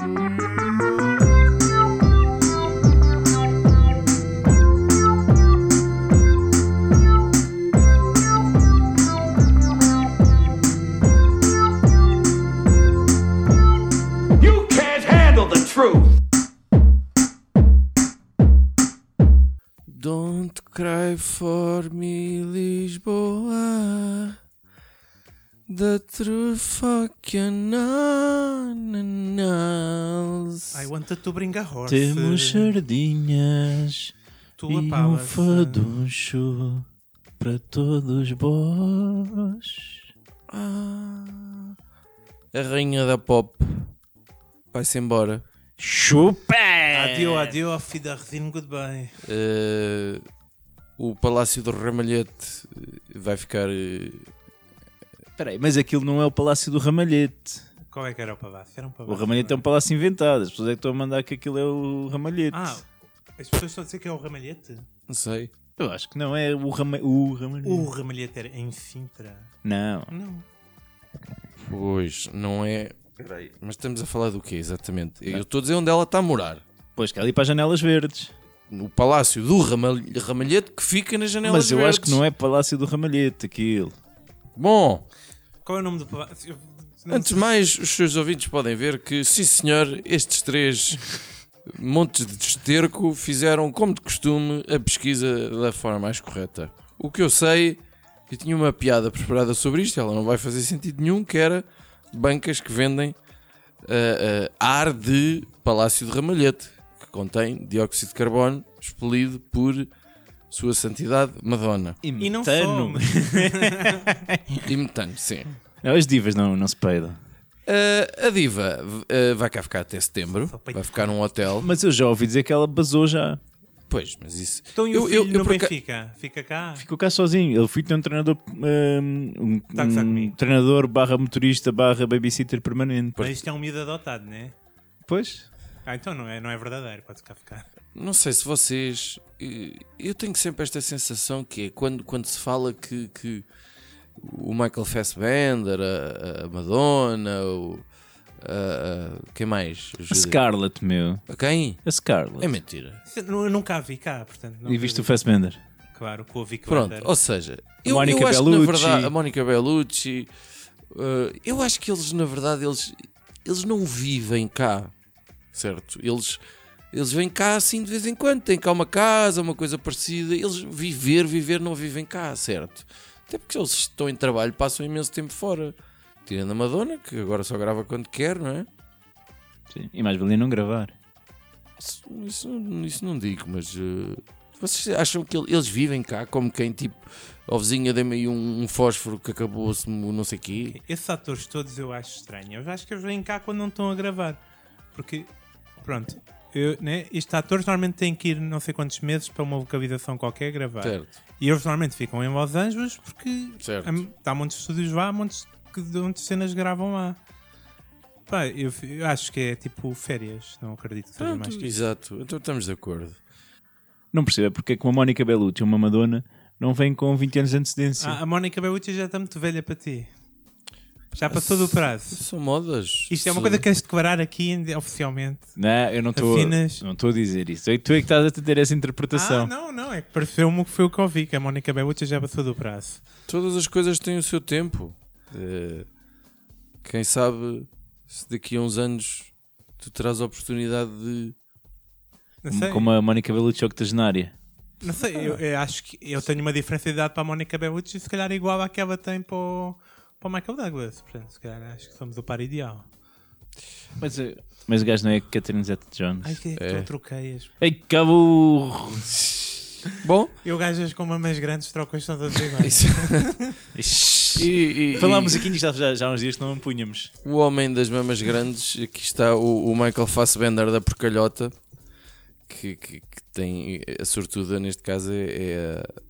Mm-hmm. The true fucking animals. I wanted to bring a horse. Temos sardinhas Tua e um faduncho para todos vós. Ah, a rainha da pop vai-se embora. Chupa! Adio, adio, Wiedersehen, goodbye. Eh, o Palácio do Ramalhete vai ficar. eh, Espera aí, mas aquilo não é o Palácio do Ramalhete. Qual é que era o palácio? Era um O palácio. Ramalhete é um palácio inventado. As pessoas é que estão a mandar que aquilo é o Ramalhete. Ah, as pessoas estão a dizer que é o ramalhete? não sei. Eu acho que não é o, Rama... o Ramalhete. O ramalhete era em Sintra. Não. Não. Pois, não é. Peraí, mas estamos a falar do quê exatamente? Eu estou a dizer onde ela está a morar. Pois que é ali para as janelas verdes. No Palácio do Ramal- Ramalhete que fica nas janelas Mas eu acho que não é Palácio do Ramalhete aquilo. Bom, Qual é o nome do antes de mais, os seus ouvintes podem ver que, sim senhor, estes três montes de esterco fizeram, como de costume, a pesquisa da forma mais correta. O que eu sei, eu tinha uma piada preparada sobre isto, ela não vai fazer sentido nenhum, que era bancas que vendem ah, ah, ar de Palácio de Ramalhete, que contém dióxido de carbono expelido por Sua Santidade Madonna. E não Metano. E metano, sim. Não, as divas não, não se peidam. Ah, a diva ah, vai cá ficar até setembro, vai ficar num hotel. Mas eu já ouvi dizer que ela basou já. Pois, mas isso. Então e o Eu- filho eu- eu Benfica? Fica cá? Ficou cá sozinho. Ele foi ter um treinador, um, um- Tá um treinador barra motorista barra babysitter permanente. Mas isto é um miúdo adotado, não é? Pois. Ah, então não é, não é verdadeiro, pode cá ficar. Não sei se vocês. eh, Eu tenho sempre esta sensação que é quando, quando se fala que, que o Michael Fassbender, a, a Madonna, o. A, a- quem mais? A. Scarlett, meu. A quem? A Scarlett. É mentira. Eu, nunca a vi cá, portanto. não e viste o acredito. Fassbender? Claro, com o Vic Pronto, Vander. ou seja, eu, Mónica eu acho que na Bellucci. verdade. A Mónica Bellucci. eh, eu acho que eles, na verdade, eles, eles não vivem cá. Certo? Eles. Eles vêm cá assim de vez em quando, têm cá uma casa, uma coisa parecida. Eles viver, viver, não vivem cá, certo? Até porque eles estão em trabalho, passam imenso tempo fora. Tirando a Madonna, que agora só grava quando quer, não é? Sim. E mais valia não gravar. Isso, isso, isso não digo, mas eh, vocês acham que ele- eles vivem cá como quem tipo, ó vizinha, dê-me aí um, um fósforo que acabou-se, no não sei quê? Esses atores todos eu acho estranho. Eu acho que eles vêm cá quando não estão a gravar. Porque, pronto, eu, né, estes atores normalmente têm que ir não sei quantos meses para uma localização qualquer gravar. Certo, E eles normalmente ficam em Los Angeles porque certo. hum, há muitos estúdios lá, muitos que de onde cenas gravam lá. Pá, eu, eu acho que é tipo férias, não acredito que seja mais que isso. exato, então estamos de acordo. Não percebo é porque é que uma Mónica Bellucci e uma Madonna não vêm com 20 anos de antecedência. Ah, a Mónica Bellucci já está muito velha para ti. Já passou do prazo. São modas. Isto é uma coisa que queres declarar aqui oficialmente. Não, eu não estou Afinas. não estou a dizer isso. É que tu é que estás a ter essa interpretação. Ah, não, não, é que pareceu-me que foi o que eu vi, que a Mónica Bellucci já passou do prazo. Todas as coisas têm o seu tempo. Eh, quem sabe se daqui a uns anos tu terás a oportunidade de. Não sei, Como a Mónica Bellucci octogenária. não sei eu, eu acho que eu tenho uma diferença de idade para a Mónica Bellucci se calhar igual à que ela tem para o, para o Michael Douglas. Portanto, se calhar acho que somos o par ideal. Mas, eh, mas o gajo não é Catherine Zeta-Jones. Ai, que É. tu troqueias. Ei, cabo! Bom, Eu gajas com mamas grandes trocas são todas iguais. isso. e, e- Falámos e- aqui nisto já, já há uns dias que não punhamos. O homem das mamas grandes, aqui está o, o Michael Fassbender da Porcalhota, que, que- que tem a sortuda, neste caso, é, é a,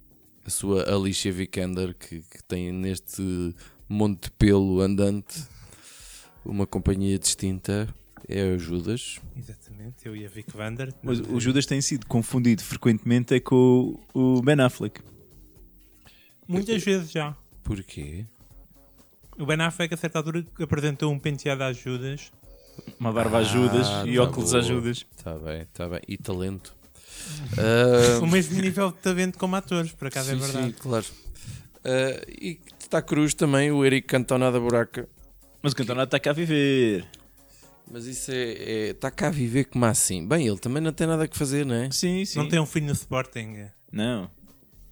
a sua Alicia Vikander, que, que tem neste monte de pelo andante uma companhia distinta, é o Judas. Exatamente, eu e a Vic Vander. Mas o Judas tem sido confundido frequentemente é com o, o Ben Affleck. Muitas vezes já. Porquê? O Ben Affleck, a certa altura, apresentou um penteado às Judas Uma barba ajudas Ah, e tá óculos boa. ajudas. Está bem, está bem. E talento. Ah, O mesmo nível de talento como atores, por acaso é sim, verdade. sim, claro. Ah, e está cruz também o Eric Cantona da Buraca. Mas o Cantona está cá a viver. Mas isso é, é- Está cá a viver como assim? Bem, ele também não tem nada que fazer, não é? Sim, sim. Não tem um filho no Sporting? Não.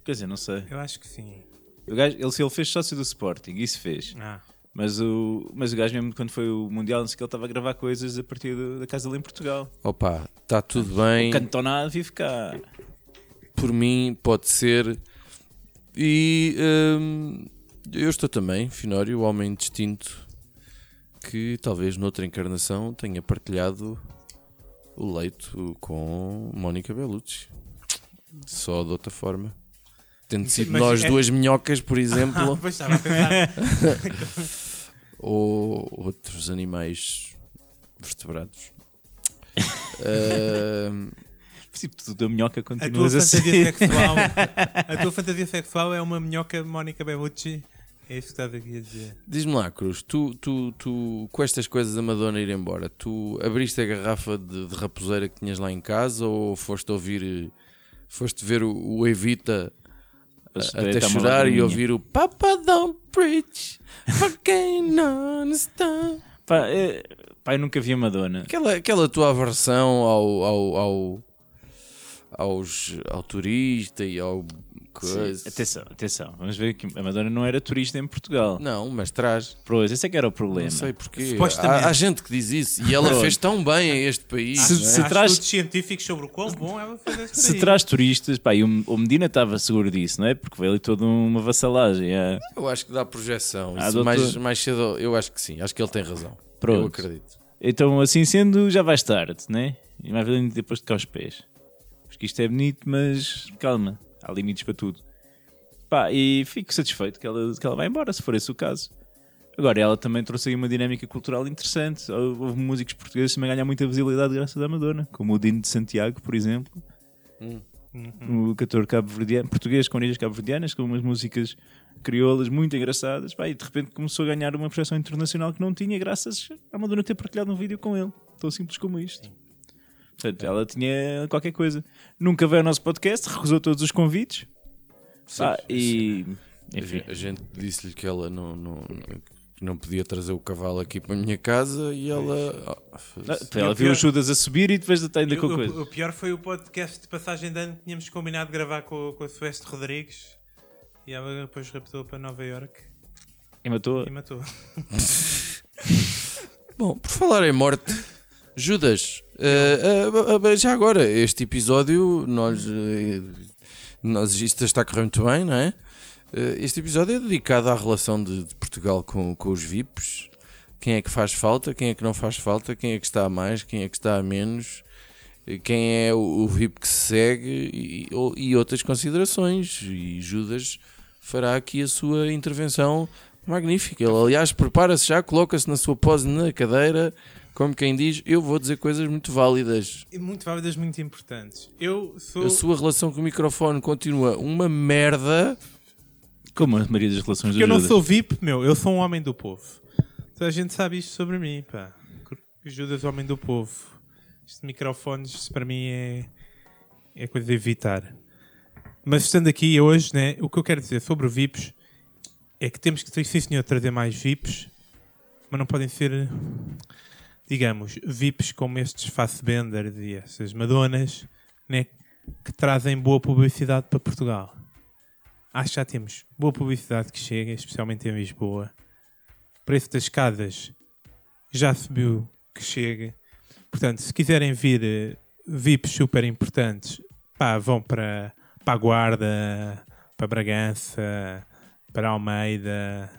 Quer dizer, não sei. Eu acho que sim. O gajo, ele, ele fez sócio do Sporting, isso fez. Ah, Mas o, mas o gajo mesmo quando foi o Mundial, não sei que, ele estava a gravar coisas a partir do- da casa dele em Portugal. Opa, está tudo bem. O Cantona vive cá. Por mim, pode ser. E hum, eu estou também, Finório, o homem distinto, que talvez noutra encarnação tenha partilhado o leito com Mónica Bellucci. Só de outra forma. Tendo sido Mas nós é- duas minhocas, por exemplo, pois estava a pensar. ou outros animais vertebrados. Hum, Tipo, tu da minhoca A tua continuas a fantasia ser. sexual A tua fantasia sexual é uma minhoca Mónica Bellucci É isso que estás aqui a dizer Diz-me lá, Cruz, tu, tu, tu, com estas coisas da Madonna ir embora, tu abriste a garrafa de, de raposeira que tinhas lá em casa ou foste ouvir, foste ver o, o Evita a- até chorar e ouvir o Papa don't preach, fucking understand. Pá, é, pá, eu nunca vi a Madonna. Aquela, aquela tua aversão ao, ao, ao, aos, ao turista e ao coisa. Atenção, atenção. Vamos ver que a Madonna não era turista em Portugal. Não, mas traz. Pois, esse é que era o problema. Não sei porquê. Supostamente. Há, há gente que diz isso e ela fez tão bem a este país. Se- é? se- Há traz- estudos científicos sobre o quão bom ela fez esse Se país. traz turistas, pá, e o, o Medina estava seguro disso, não é? Porque veio ali toda uma vassalagem. é. Eu acho que dá projeção. Ah, Isso doutor. mais, mais cedo, eu acho que sim. Acho que ele tem razão. Pronto. Eu acredito. Então, assim sendo, já vais tarde, né? E mais velho depois de cá aos pés. Porque isto é bonito, mas calma, há limites para tudo. Pá, e fico satisfeito que ela, que ela vai embora, se for esse o caso. Agora, ela também trouxe aí uma dinâmica cultural interessante. Houve músicos portugueses que também ganham muita visibilidade graças à Madonna, como o Dino de Santiago, por exemplo. Uhum. O cantor cabo-verdiano, português com origens cabo-verdianas, com umas músicas crioulas muito engraçadas. Pá, e de repente começou a ganhar uma projeção internacional que não tinha, graças à Madonna ter partilhado um vídeo com ele. Tão simples como isto. Portanto, ela tinha qualquer coisa. Nunca veio ao nosso podcast, recusou todos os convites. Sim, sim. e. A Enfim. A gente disse-lhe que ela não, não, não- não podia trazer o cavalo aqui para a minha casa e ela. ah, Ah, foda-se. Ela viu pior- o Judas a subir e depois está ainda com O- coisa. o, o pior foi o podcast de passagem de ano que tínhamos combinado de gravar com, com a Sueste Rodrigues e ela depois raptou para Nova York E matou. e matou. Bom, por falar em morte, Judas, eh, eh, já agora, este episódio, nós, nós, isto está a correr muito bem, não é? Este episódio é dedicado à relação de, de Portugal com, com os VIPs. Quem é que faz falta, quem é que não faz falta, quem é que está a mais, quem é que está a menos, quem é o, VIP que se segue e, e outras considerações. E Judas fará aqui a sua intervenção magnífica. Ele, aliás, prepara-se já, coloca-se na sua pose na cadeira, como quem diz: Eu vou dizer coisas muito válidas. E muito válidas, muito importantes. Eu sou. A sua relação com o microfone continua uma merda. Como a maioria das relações Porque eu não sou VIP, meu, eu sou um homem do povo. Toda a gente sabe isto sobre mim, pá. Que Judas, homem do povo. Este microfones, isto para mim é, é coisa de evitar. Mas estando aqui hoje, né, o que eu quero dizer sobre VIPs é que temos que, sim senhor, trazer mais VIPs, mas não podem ser, digamos, VIPs como estes Fassbender e essas Madonas, né, que trazem boa publicidade para Portugal. Acho que já temos boa publicidade que chega, especialmente em Lisboa. O preço das escadas já subiu que chega. Portanto, se quiserem vir eh, VIPs super importantes, pá, vão para, para a Guarda, para Bragança, para Almeida,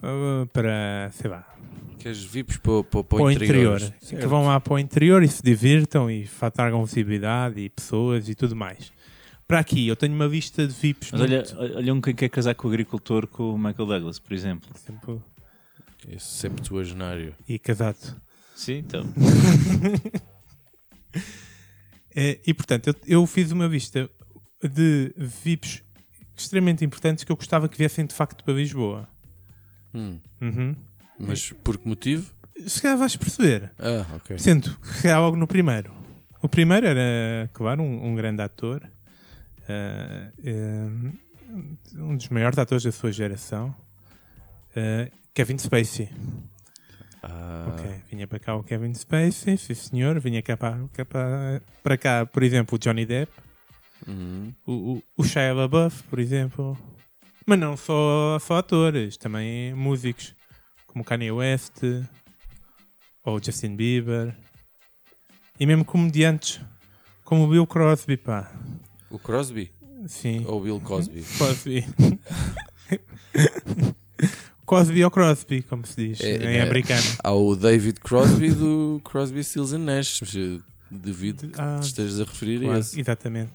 eh, para, sei lá, Queres VIPs para, para, para para o interior? interior. Que vão lá para o interior e se divirtam e tragam visibilidade e pessoas e tudo mais. Para aqui, eu tenho uma lista de VIPs Mas olha, muito... olha um quem quer casar com o agricultor com o Michael Douglas, por exemplo. Sempre- Esse septuagenário. e casado. Sim, então. É, e portanto, eu, eu fiz uma lista de VIPs extremamente importantes que eu gostava que viessem de facto para Lisboa. Hum. Uhum. Mas por que motivo? Se calhar vais perceber. Ah, ok. Sendo que calhar logo no primeiro. O primeiro era, claro, um, um grande ator. eh, um dos maiores atores da sua geração. ah, Kevin Spacey. Ah, Ok, vinha para cá o Kevin Spacey, sim senhor. Vinha cá para, cá para, para cá, por exemplo, o Johnny Depp. uhum. O, o, o Shia LaBeouf, por exemplo. Mas não só, só atores, também músicos. Como Kanye West. Ou Justin Bieber. E mesmo comediantes. Como o Bill Crosby, pá. O Crosby? Sim. Ou Bill Cosby? Crosby. Cosby ou Crosby, como se diz É, em é. americano. Há o David Crosby do Crosby, Stills and Nash. Devido que Ah, te estejas a referir a Claro, esse. exatamente.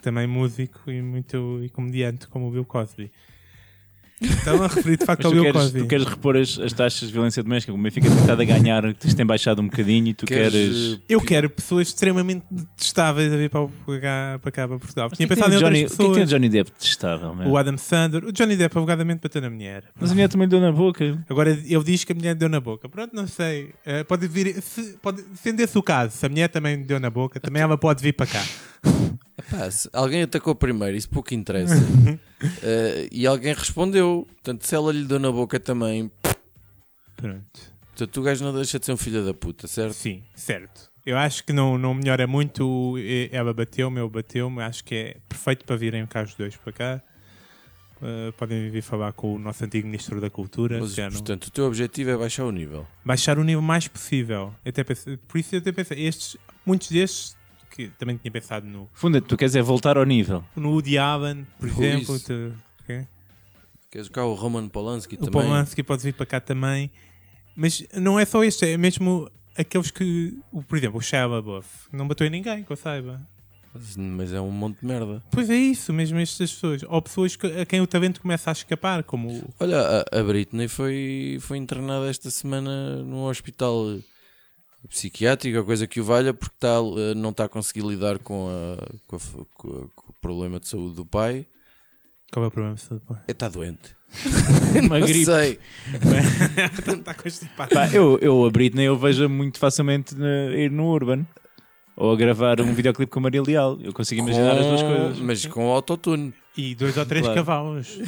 Também músico e muito e comediante como o Bill Cosby. Estão a referir de facto ao tu Bill queres, Cosby. tu queres repor as, as taxas de violência doméstica, como o Benfica tem estado a ganhar, tens tem baixado um bocadinho e tu queres. Queres, Eu quero pessoas extremamente detestáveis a vir para, cá, para cá, para Portugal. Mas Tinha o que é que pensado em Johnny- O que é que tem o pessoas. Johnny Depp detestável, meu? O Adam Sandler. O Johnny Depp alegadamente bateu na mulher. Mas a mulher também lhe deu na boca. Agora ele diz que a mulher deu na boca. Pronto, não sei. Eh, pode vir. Se, pode, sendo esse o caso, se a mulher também deu na boca, também ela pode vir para cá. Pá, alguém atacou primeiro, isso pouco interessa. Eh, e alguém respondeu. Portanto, se ela lhe deu na boca também. Pronto. Portanto, o gajo não deixa de ser um filho da puta, certo? Sim, certo. Eu acho que não, não melhora muito. Ela bateu-me, eu bateu-me. Acho que é perfeito para virem cá os dois para cá. Eh, podem vir falar com o nosso antigo Ministro da Cultura. Mas, já não- portanto, o teu objetivo é baixar o nível. Baixar o nível mais possível. Até pensei- por isso eu até pensei, estes, muitos destes, que também tinha pensado no, Funda, tu queres é voltar ao nível. no Woody Allen, por Ui, exemplo. tu- ok? Queres cá o Roman Polanski O também? Polanski pode vir para cá também. Mas não é só este, é mesmo aqueles que, o- por exemplo, o Shia LaBeouf, não bateu em ninguém, que eu saiba. Mas, é um monte de merda. Pois é isso, mesmo estas pessoas. Ou pessoas que- a quem o talento começa a escapar, como o- Olha, a, a Britney foi, foi internada esta semana num hospital psiquiátrico, ou coisa que o valha, porque tá, eh, não está a conseguir lidar com, a- com a com a- com o problema de saúde do pai. Qual é o problema? de saúde? Está doente. Uma Não gripe. sei. Está constipado. Pá, eu, eu a Britney eu vejo muito facilmente na- ir no Urban. Ou a gravar um videoclipe com a Maria Leal. Eu consigo imaginar as duas Com- coisas. Mas com autotune. E dois ou três Claro. cavalos.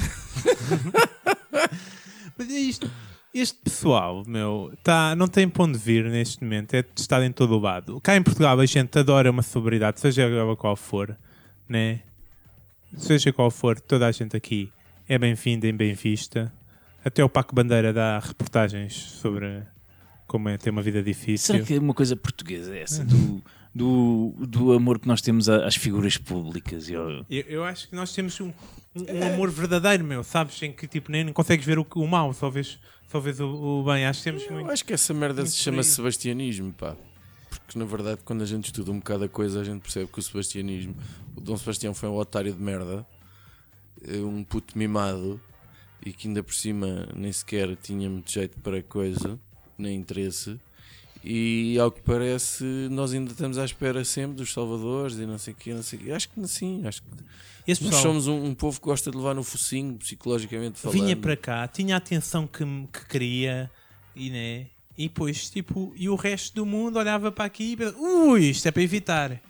Mas é isto. Este pessoal, meu, tá, não tem para onde vir neste momento. É testado em todo o lado. Cá em Portugal a gente adora uma celebridade, seja ela qual for, né? Seja qual for, toda a gente aqui é bem-vinda e bem vista. Até o Paco Bandeira dá reportagens sobre como é ter uma vida difícil. Será que é uma coisa portuguesa essa? Do, do, do amor que nós temos às figuras públicas? Eu, eu acho que nós temos um, um- um amor verdadeiro, meu, sabes? Em que tipo, nem consegues ver o, o mal, só vês, vês o, o bem. Acho que temos Eu muito. acho que essa merda se chama sebastianismo, pá. Porque na verdade, quando a gente estuda um bocado a coisa, a gente percebe que o sebastianismo, o Dom Sebastião foi um otário de merda, eh, um puto mimado e que ainda por cima nem sequer tinha muito jeito para coisa, nem interesse. E ao que parece, nós ainda estamos à espera sempre dos salvadores e não sei o quê, não sei o quê. Acho que sim, acho que Esse nós pessoal somos um, um povo que gosta de levar no focinho, psicologicamente falando. vinha para cá, tinha a atenção que, me- que queria e né? E depois, tipo, e o resto do mundo olhava para aqui e pensava, ui, isto é para evitar.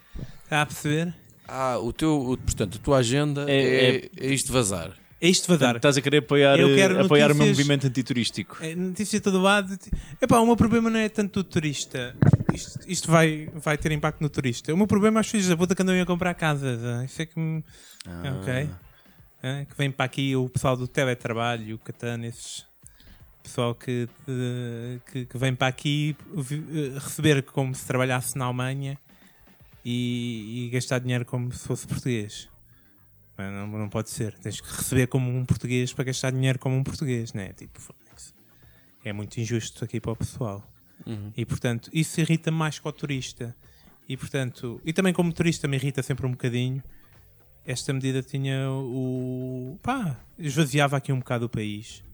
Está a perceber? Ah, o teu, o- portanto, a tua agenda É- é, é isto vazar. É isto vazar. Estás a querer apoiar, Eu quero eh, apoiar o meu notícias- movimento antiturístico. É, notícia de todo lado. Epá, o meu problema não é tanto o turista. Isto, isto vai, vai ter impacto no turista. O meu problema é os filhos da puta que andam a comprar casas. ah. Isso é que me. Ah. Ok. Ah, que vem para aqui o pessoal do teletrabalho, o Catano, esses. Pessoal que, eh, que, que vem para aqui eh, receber como se trabalhasse na Alemanha e, e gastar dinheiro como se fosse português. Não, não pode ser. Tens que receber como um português para gastar dinheiro como um português, né? Tipo, é muito injusto aqui para o pessoal. Uhum. E portanto, isso irrita mais que o turista. E portanto, e também como turista me irrita sempre um bocadinho. Esta medida tinha o. pá, esvaziava aqui um bocado o país.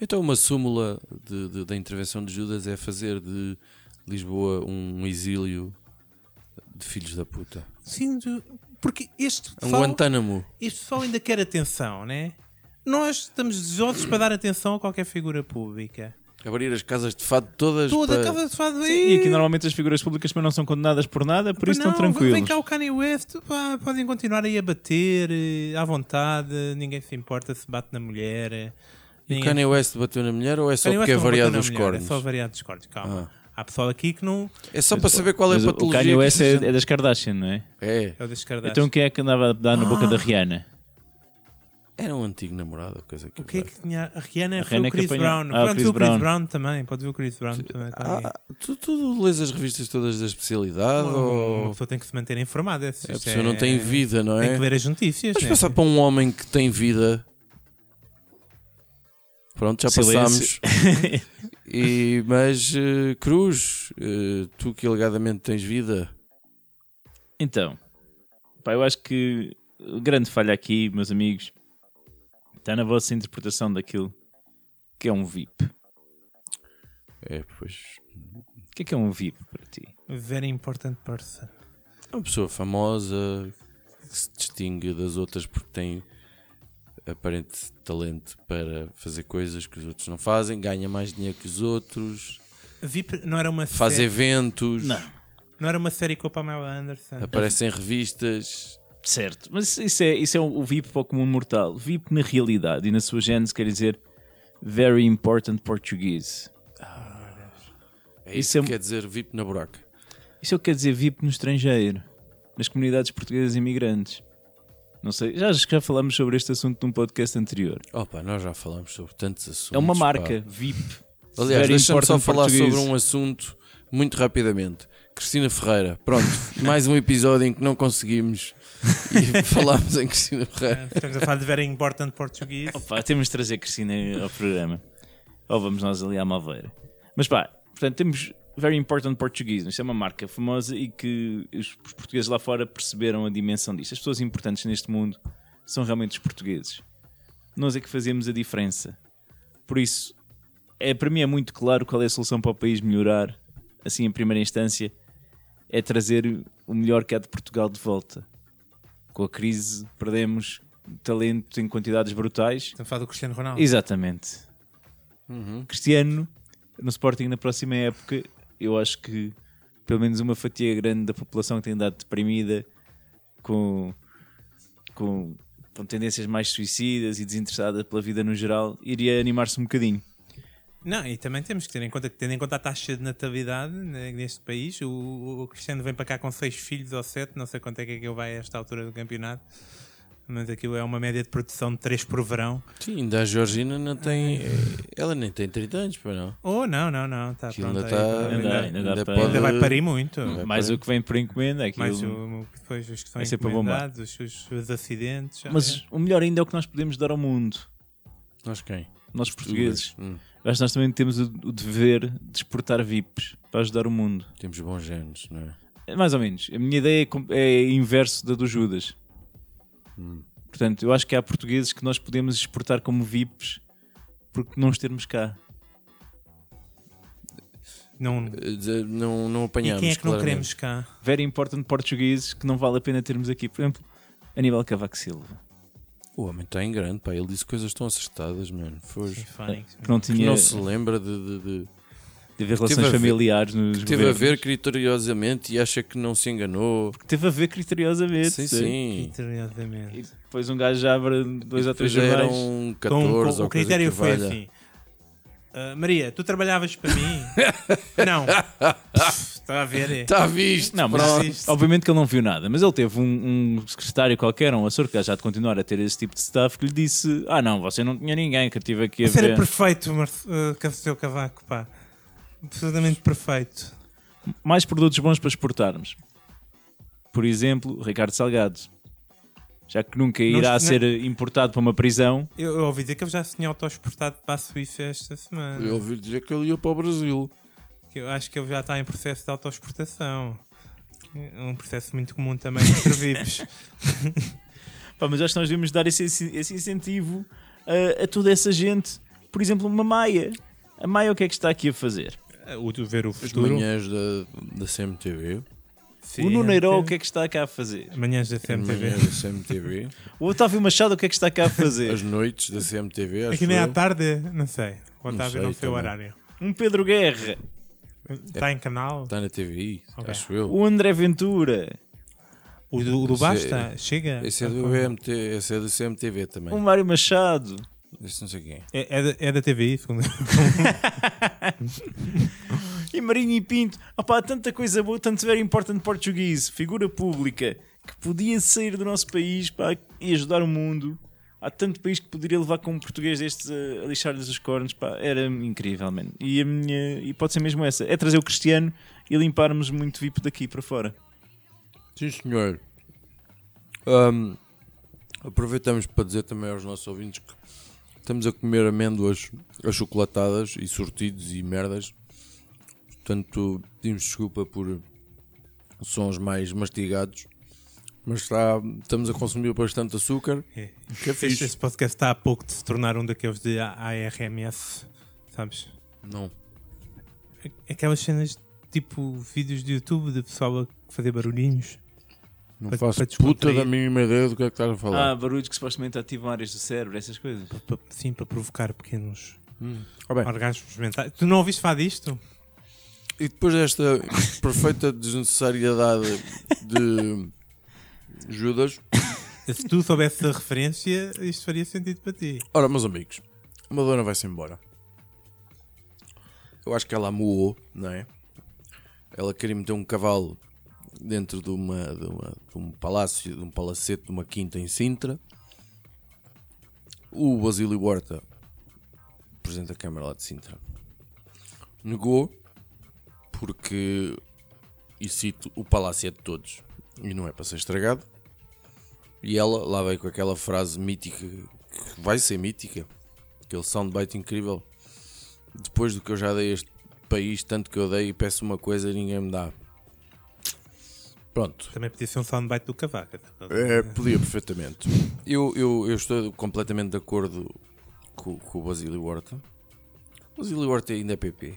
Então, uma súmula de- de- da intervenção de Judas é fazer de Lisboa um exílio de filhos da puta. Sim, porque este Um pessoal, Guantánamo. este pessoal ainda quer atenção, né? Nós estamos desejosos para dar atenção a qualquer figura pública. Abrir as casas de fado todas Toda para... a casa de fado Sim, e aqui normalmente as figuras públicas também não são condenadas por nada, por isso estão Não, tranquilos. Vem cá o Kanye West, pá, podem continuar aí a bater eh, à vontade, ninguém se importa se bate na mulher. E o ninguém- Kanye West bateu na mulher ou é só Kanye West porque é variado os cornos? É só variado dos cornos, calma. Ah. Há pessoal aqui que não É só para saber qual é a Mas o- patologia. O Kanye West é, é das Kardashian, não é? É, é o das Kardashian. Então quem é que andava a dar na boca Ah. da Rihanna? era um antigo namorado, coisa que O que é que tinha? A Rihanna A foi Rihanna o que Chris apanhou- Brown. Ah, o Pode Chris ver o Chris Brown. Brown também. Pode ver o Chris Brown também. tá. Ah, tu, tu lês as revistas todas da especialidade Uma ou pessoa tem que se manter informada. a pessoa é- não tem vida, não Tem é? que ler as notícias. Vamos né? passar para um homem que tem vida. Pronto, já Silêncio. passámos. E, mas, eh, Cruz, eh, tu que alegadamente tens vida, Então, pá, eu acho que a grande falha aqui, meus amigos, está na vossa interpretação daquilo que é um VIP. é, pois, O que é que é um VIP para ti? Very important person. é uma pessoa famosa que se distingue das outras porque tem aparente talento para fazer coisas que os outros não fazem, ganha mais dinheiro que os outros, VIP não era uma faz série. eventos, Não. Não era uma série com a Pamela Anderson. aparece em revistas. Certo, mas isso é, isso é o VIP para o comum mortal. VIP na realidade e na sua gênese quer dizer Very Important Portuguese. É Isso isso, é- que quer dizer VIP na buraca. Isso é o que quer dizer VIP no estrangeiro, nas comunidades portuguesas imigrantes. Não sei, já, já falamos sobre este assunto num podcast anterior. Opa, nós já falamos sobre tantos assuntos. É uma pá. marca, VIP. Aliás, Very deixa-me só falar Portuguese. sobre um assunto muito rapidamente. Cristina Ferreira, pronto, mais um episódio em que não conseguimos e falámos em Cristina Ferreira. Estamos a falar de Very Important Português. Pá, temos de trazer Cristina ao programa. Ou vamos nós ali à Malveira. Mas pá, portanto, temos Very Important Portuguese. Isto é uma marca famosa e que os, portugueses lá fora perceberam a dimensão disto. As pessoas importantes neste mundo são realmente os portugueses. Nós é que fazemos a diferença. Por isso, é, para mim é muito claro qual é a solução para o país melhorar, assim em primeira instância, é trazer o melhor que há de Portugal de volta. Com a crise perdemos talento em quantidades brutais Estamos a falar do Cristiano Ronaldo. Exatamente. Cristiano, no Sporting na próxima época, eu acho que pelo menos uma fatia grande da população que tem andado deprimida com, com, com tendências mais suicidas e desinteressada pela vida no geral, iria animar-se um bocadinho. Não, e também temos que ter em conta que, tendo em conta a taxa de natalidade né, neste país, o, o Cristiano vem para cá com seis filhos ou sete, não sei quanto é que ele vai a esta altura do campeonato, mas aquilo é uma média de produção de três por verão. Sim, ainda a Georgina não tem. Ela nem tem 30 anos, para não. Oh, não, não, não, está Aquilo pronto. ainda está. ainda, Ainda- ainda, ainda dá ainda pode- vai parir muito. Vai Mais o que vem por encomenda, aquilo... Mais o, depois os que são Vai ser para bombar. encomendados, os, os acidentes. já Mas é. o melhor ainda é o que nós podemos dar ao mundo, Nós quem? nós portugueses. Hum, que nós também temos o, o dever de exportar VIPs para ajudar o mundo. temos bons genes, não é? É Mais ou menos. A minha ideia é é inverso da do Judas. Portanto, eu acho que há portugueses que nós podemos exportar como VIPs porque não os termos cá. não, de- Não, não e apanhamos. quem é que não claramente. queremos cá? Very important portugueses que não vale a pena termos aqui. Por exemplo, Aníbal Cavaco Silva. O homem está em grande, pá. Ele disse coisas tão acertadas, mano. Foi. Não Que tinha não se lembra de, de- de- de haver relações teve ver- familiares nos Teve a governos. ver criteriosamente e acha que não se enganou. Teve a ver criteriosamente. Sim, sim. Criteriosamente. E depois um gajo abre dois ou três Depois já jornais. eram Com- 14 com- ou o critério que foi valha. assim: "Ah, Maria, tu trabalhavas para mim? não. Está a ver? é. Está visto. Não, mas isso- obviamente que ele não viu nada, mas ele teve um, um secretário qualquer, um assessor que já de continuar a ter esse tipo de staff que lhe disse: Ah, não, você não tinha ninguém que eu estive aqui a Isso era ver. perfeito, Mar uh, seu Cavaco, pá. Absolutamente perfeito. Mais produtos bons para exportarmos. Por exemplo, Ricardo Salgado. Já que nunca irá não- ser importado para uma prisão, Eu, eu ouvi dizer que ele já se tinha autoexportado para a Suíça esta semana. Eu ouvi dizer que ele ia para o Brasil. Eu acho que ele já está em processo de autoexportação. É Um processo muito comum também entre VIPs. Pá, mas acho que nós devemos dar esse, esse incentivo a, a toda essa gente. Por exemplo, uma Maia. A Maia o que é que está aqui a fazer? O de ver o As futuro. manhãs da, da CMTV. Sim, o Nuneiro é. o que é que está cá a fazer? Manhãs da As CMTV. manhãs da CMTV. O Otávio Machado o que é que está cá a fazer? As noites da CMTV. Acho Aqui nem à tarde, não sei. O Não Otávio sei não sei o horário. um Pedro Guerra, Está em canal. Está na TVI, Ok. acho eu. o André Ventura, O do, o do é- Basta, chega. Esse é do BMT, esse é do CMTV também. o Mário Machado, Esse não sei quem é. É, é, da, é da TVI, segundo. e Marinho e Pinto. Opá, tanta coisa boa, tanto very important português, figura pública, que podia sair do nosso país pá, e ajudar o mundo. Há tanto país que poderia levar com um português destes a, a lixar-lhes os cornos, pá, era incrível, man. E, a minha, e pode ser mesmo essa: é trazer o Cristiano e limparmos muito VIP daqui para fora. Sim, senhor. Ahm, aproveitamos para dizer também aos nossos ouvintes que estamos a comer amêndoas achocolatadas e sortidos e merdas. Portanto, pedimos desculpa por sons mais mastigados. Mas está, estamos a consumir bastante açúcar. É. Que é Este, este podcast está a pouco de se tornar um daqueles de ARMS, sabes? Não. Aquelas cenas tipo vídeos de YouTube de pessoal a fazer barulhinhos. Não Para- faço para puta da mínima ideia do que é que estás a Ah, falar. barulhos que supostamente ativam áreas do cérebro, essas coisas. Pa- sim, para provocar pequenos Hum. Ah, bem. orgasmos mentais. Tu não ouviste falar disto? E depois desta perfeita desnecessariedade de Judas, Se tu soubesse a referência, isto faria sentido para ti. Ora, meus amigos, a Madonna vai-se embora. Eu acho que ela amuou, não é? Ela queria meter um cavalo dentro de, uma, de, uma- de um palácio, de um palacete, de uma quinta em Sintra. O Basílio Horta, presidente da Câmara lá de Sintra, negou porque, e cito, o palácio é de todos e não é para ser estragado. E ela lá veio com aquela frase mítica, que vai ser mítica, aquele soundbite incrível. Depois do que eu já dei a este país, tanto que eu dei e peço uma coisa e ninguém me dá. Pronto. Também podia ser um soundbite do Cavaca. É, podia perfeitamente. Eu, eu, eu estou completamente de acordo com, com o Basílio Horta. O Basílio Horta ainda é PP,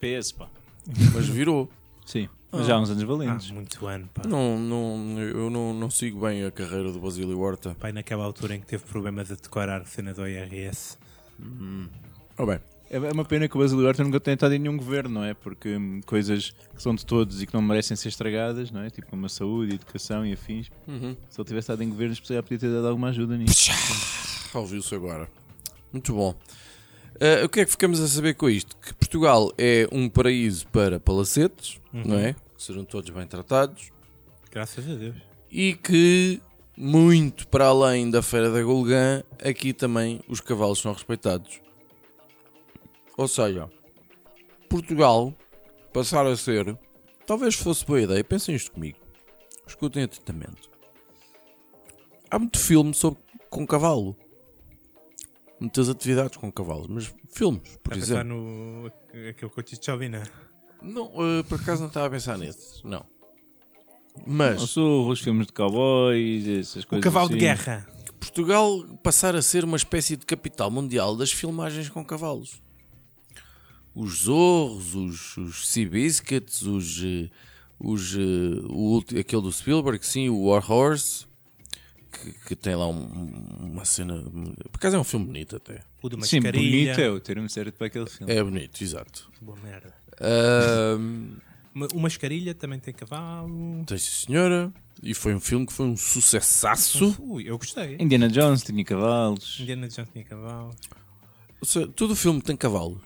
PS, pá. mas virou. Sim, mas já há uns anos Ah, valentes. muito ano, pá. Não, não, eu não, não sigo bem a carreira do Basílio Horta. Pai, naquela altura em que teve problemas a decorar cenas do IRS. Oh, bem, É é uma pena que o Basílio Horta nunca tenha estado em nenhum governo, não é? Porque hum, coisas que são de todos e que não merecem ser estragadas, não é? Tipo como a saúde, educação e afins. Uhum. Se ele tivesse estado em governos, já podia ter dado alguma ajuda nisso. ouviu-se agora. Muito bom. Ah, o que é que ficamos a saber com isto? Que Portugal é um paraíso para palacetes, não é? Que serão todos bem tratados. Graças a Deus. E que, muito para além da Feira da Golgã, aqui também os cavalos são respeitados. Ou seja, Portugal passar a ser, talvez fosse boa ideia, pensem isto comigo, escutem atentamente. Há muito filme sobre, com cavalo, muitas atividades com cavalos, mas filmes, por Está a pensar exemplo. no aquele que eu te já ouvi, né? Não, eh, por acaso não estava a pensar nesses, não. Não Mas sou os filmes de cowboys, essas O coisas cavalo assim. de guerra. Portugal passar a ser uma espécie de capital mundial das filmagens com cavalos. Os Zorros, os, os Seabiscuits, os, eh, os, eh, o, aquele do Spielberg, sim, o War Horse, que, que tem lá um- uma cena. Por acaso é um filme bonito até. O de Sim, mascarilha. bonito é o termo certo para aquele filme. É bonito, exato. Boa merda. O mascarilha também tem cavalo. tem sim, senhora. E foi um filme que foi um sucessaço. Ui, eu gostei. Indiana Jones tinha cavalos. Indiana Jones tinha cavalo. Ou seja, todo o filme tem cavalo.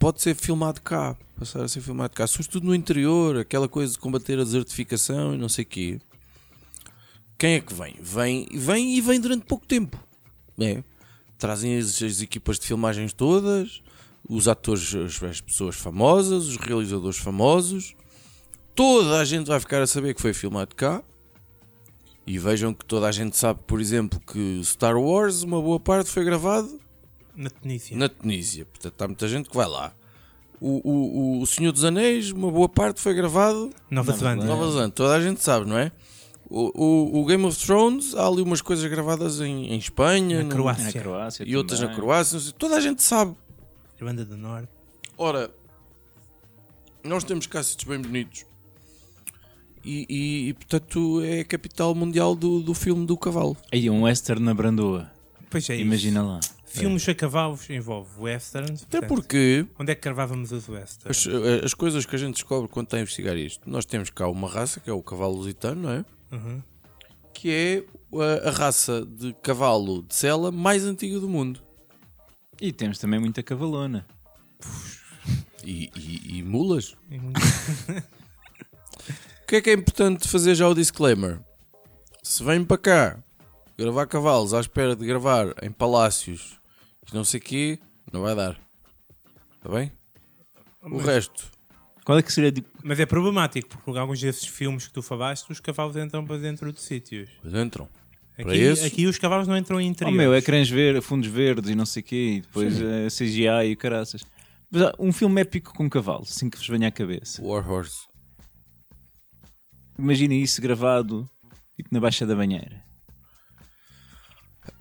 Pode ser filmado cá, passar a ser filmado cá. Sobretudo no interior, aquela coisa de combater a desertificação e não sei o quê. Quem é que vem? Vem, vem e vem durante pouco tempo. né? Trazem as, as equipas de filmagens todas, os atores, as, as pessoas famosas, os realizadores famosos. Toda a gente vai ficar a saber que foi filmado cá. E vejam que toda a gente sabe, por exemplo, que Star Wars, uma boa parte foi gravado Na Tunísia. na Tunísia. Portanto, há muita gente que vai lá. O, o, o Senhor dos Anéis, uma boa parte foi gravado Nova Nova Zelândia. Nova Zelândia. Toda a gente sabe, não é? O, o, o Game of Thrones, há ali umas coisas gravadas em, em Espanha Na no- Croácia. Na Croácia e outras na também. Croácia. não sei. Toda a gente sabe. Irlanda do Norte. Ora, nós temos cá sítios bem bonitos. E, e, e, portanto é a capital mundial do, do filme do cavalo. Aí um western na Brandoa. Pois é, isso. Imagina lá. Filmes a cavalos envolve westerns. Até portanto, porque Onde é que gravávamos os westerns? as, as coisas que a gente descobre quando está a investigar isto, nós temos cá uma raça que é o cavalo lusitano, não é? Uhum. Que é a, a raça de cavalo de sela mais antiga do mundo. E temos também muita cavalona. E, e- e mulas. O que é que é importante fazer já o disclaimer? Se vem para cá gravar cavalos à espera de gravar em palácios e não sei o quê, não vai dar. Está bem? O Mas- resto. Qual é que seria. de- Mas é problemático, porque alguns desses filmes que tu falaste, os cavalos entram para dentro de sítios. Pois entram. Para Aqui, esses? aqui os cavalos não entram em Oh interiores. meu, ecrãs verdes, fundos verdes e não sei o quê, e depois eh, CGI e caraças. Mas há um filme épico com cavalo, assim que vos venha à cabeça. War Horse. Imaginem isso gravado tipo na Baixa da Banheira.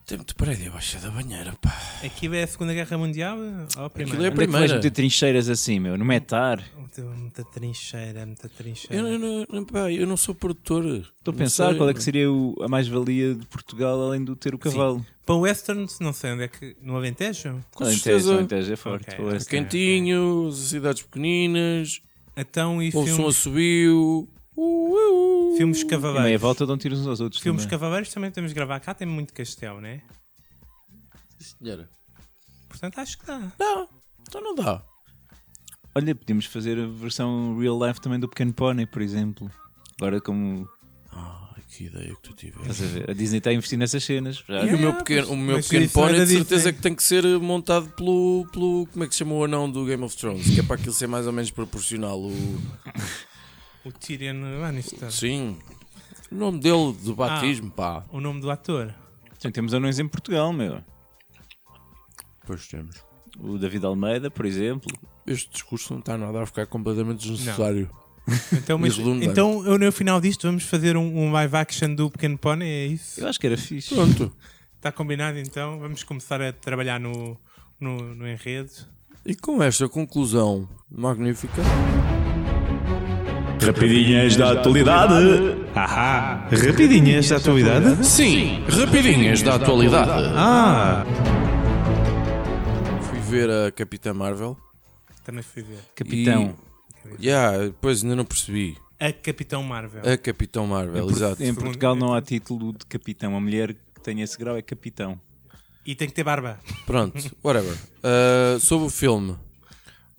Tem muito prédio abaixo da banheira, pá. Aquilo é a Segunda Guerra Mundial ou a Aquilo é Primeira? Onde é que vais primeira. meter trincheiras assim, meu? No metar? Muita, muita trincheira, muita Eu, trincheira. não- não- não, pá, eu não sou produtor. Estou a pensar qual é que seria o- a mais-valia de Portugal além do ter o cavalo. Para o westerns, não sei onde é que... No Alentejo? Com Alentejo, certeza. Alentejo é forte. Ok. o. Quentinho, cidades pequeninas, Então, e ouço um filmes, assobio. Uh, uh, uh. filmes E meia cavaleiros? volta dão tiros uns aos outros. Filmes também. cavaleiros também temos de gravar cá, tem muito castelo, né? Senhora. Portanto, acho que dá. Não, então não dá. Olha, podíamos fazer a versão real life também do Pequeno Pony, por exemplo. Agora, como Ai, que ideia que tu tiveste. a a Disney está a investir nessas cenas. Já. E o meu mas- pequeno, o meu pequeno é pony de certeza Disney. que tem que ser montado pelo, pelo. Como é que se chama o anão do Game of Thrones? Que é para aquilo ser mais ou menos proporcional. O, O Tyrion Lannister. sim. O nome dele do batismo, pá. O nome do ator. Sim, temos anões em Portugal, meu. Pois temos. O David Almeida, por exemplo. Este discurso não está nada a ficar completamente desnecessário. Então, mas, então eu, no final disto vamos fazer um, um live action do Pequeno Pony, é isso? Eu acho que era fixe. Pronto. Está combinado então? Vamos começar a trabalhar no, no, no enredo. E com esta conclusão magnífica, Rapidinhas da atualidade. Ahá! Rapidinhas da atualidade? sim, rapidinhas da atualidade. Ah! Fui ver a Capitã Marvel. Também fui ver. Capitão. E, yeah, depois ainda não percebi. A Capitão Marvel. A Capitão Marvel, Em, exato. em Portugal não há título de capitão. A mulher que tem esse grau é capitão. E tem que ter barba. Pronto, whatever. Uh, sobre o filme,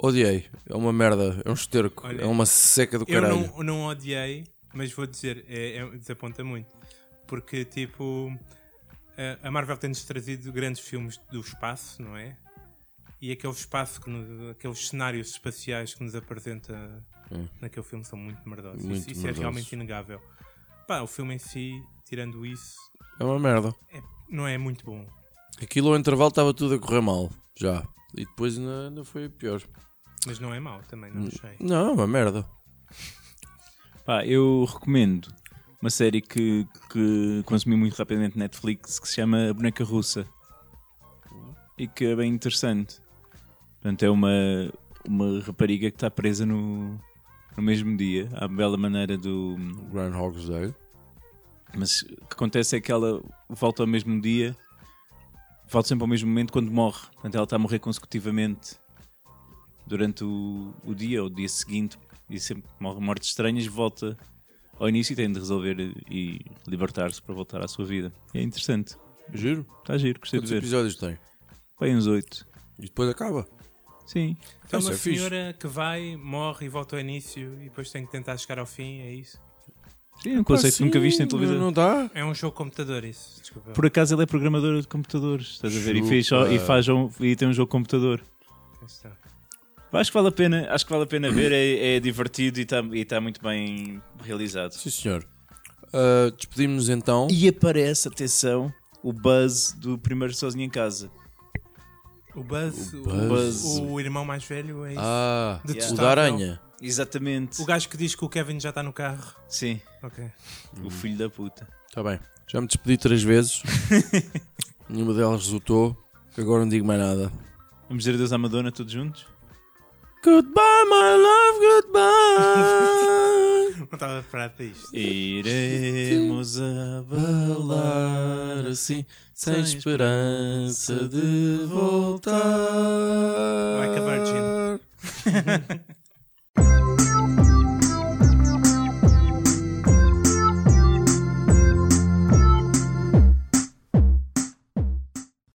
odiei. É uma merda, é um esterco, Olha, é uma seca do Eu caralho. não, não odiei, mas vou dizer, é, é- desaponta muito. Porque, tipo, a- Marvel tem-nos trazido grandes filmes do espaço, não é? E aquele espaço, que nos- aqueles cenários espaciais que nos apresenta naquele filme são muito merdosos. Muito isso isso é merdosos. realmente inegável. Pá, o filme em si, tirando isso, É uma merda. é- não é muito bom. Aquilo ao intervalo estava tudo a correr mal, já. E depois ainda, ainda foi pior. Mas não é mau também, não achei. Não, é uma merda. Pá, eu recomendo uma série que, que consumi muito rapidamente na Netflix que se chama A Boneca Russa e que é bem interessante. Portanto, é uma, uma rapariga que está presa no, no mesmo dia, à bela maneira do. Groundhog's Day. Mas o que acontece é que ela volta ao mesmo dia, volta sempre ao mesmo momento quando morre. Portanto, ela está a morrer consecutivamente durante o, o dia ou o dia seguinte e sempre morre mortes estranhas, volta ao início e tem de resolver e libertar-se para voltar à sua vida. E é interessante. Giro. Está giro, gostei de Quantos ver. episódios tem? Põe uns oito. E depois acaba. Sim. Então, Isso uma é fixe. senhora que vai, morre e volta ao início e depois tem que tentar chegar ao fim, é isso? Sim, um conceito que nunca viste em televisão. Não dá? É um jogo de computador, isso. Desculpa. Por acaso ele é programador de computadores, estás a ver? E, fez e, faz um- e tem um jogo de computador. Está. Acho que vale a pena, acho que vale a pena ver, é, é divertido e está e tá muito bem realizado. Sim, senhor. Uh, Despedimos-nos então. E aparece, atenção, o Buzz do primeiro sozinho em casa. O Buzz, o, Buzz. o irmão mais velho, é isso? Ah, De o testável. da aranha. Exatamente. O gajo que diz que o Kevin já está no carro. Sim, Ok. o filho da puta. Está bem. Já me despedi três vezes. Nenhuma delas resultou. Agora não digo mais nada. Vamos dizer adeus à Madonna todos juntos? Goodbye, my love, goodbye. Não estava preparado para isto. Iremos abalar assim, sem esperança de voltar. Like a virgin.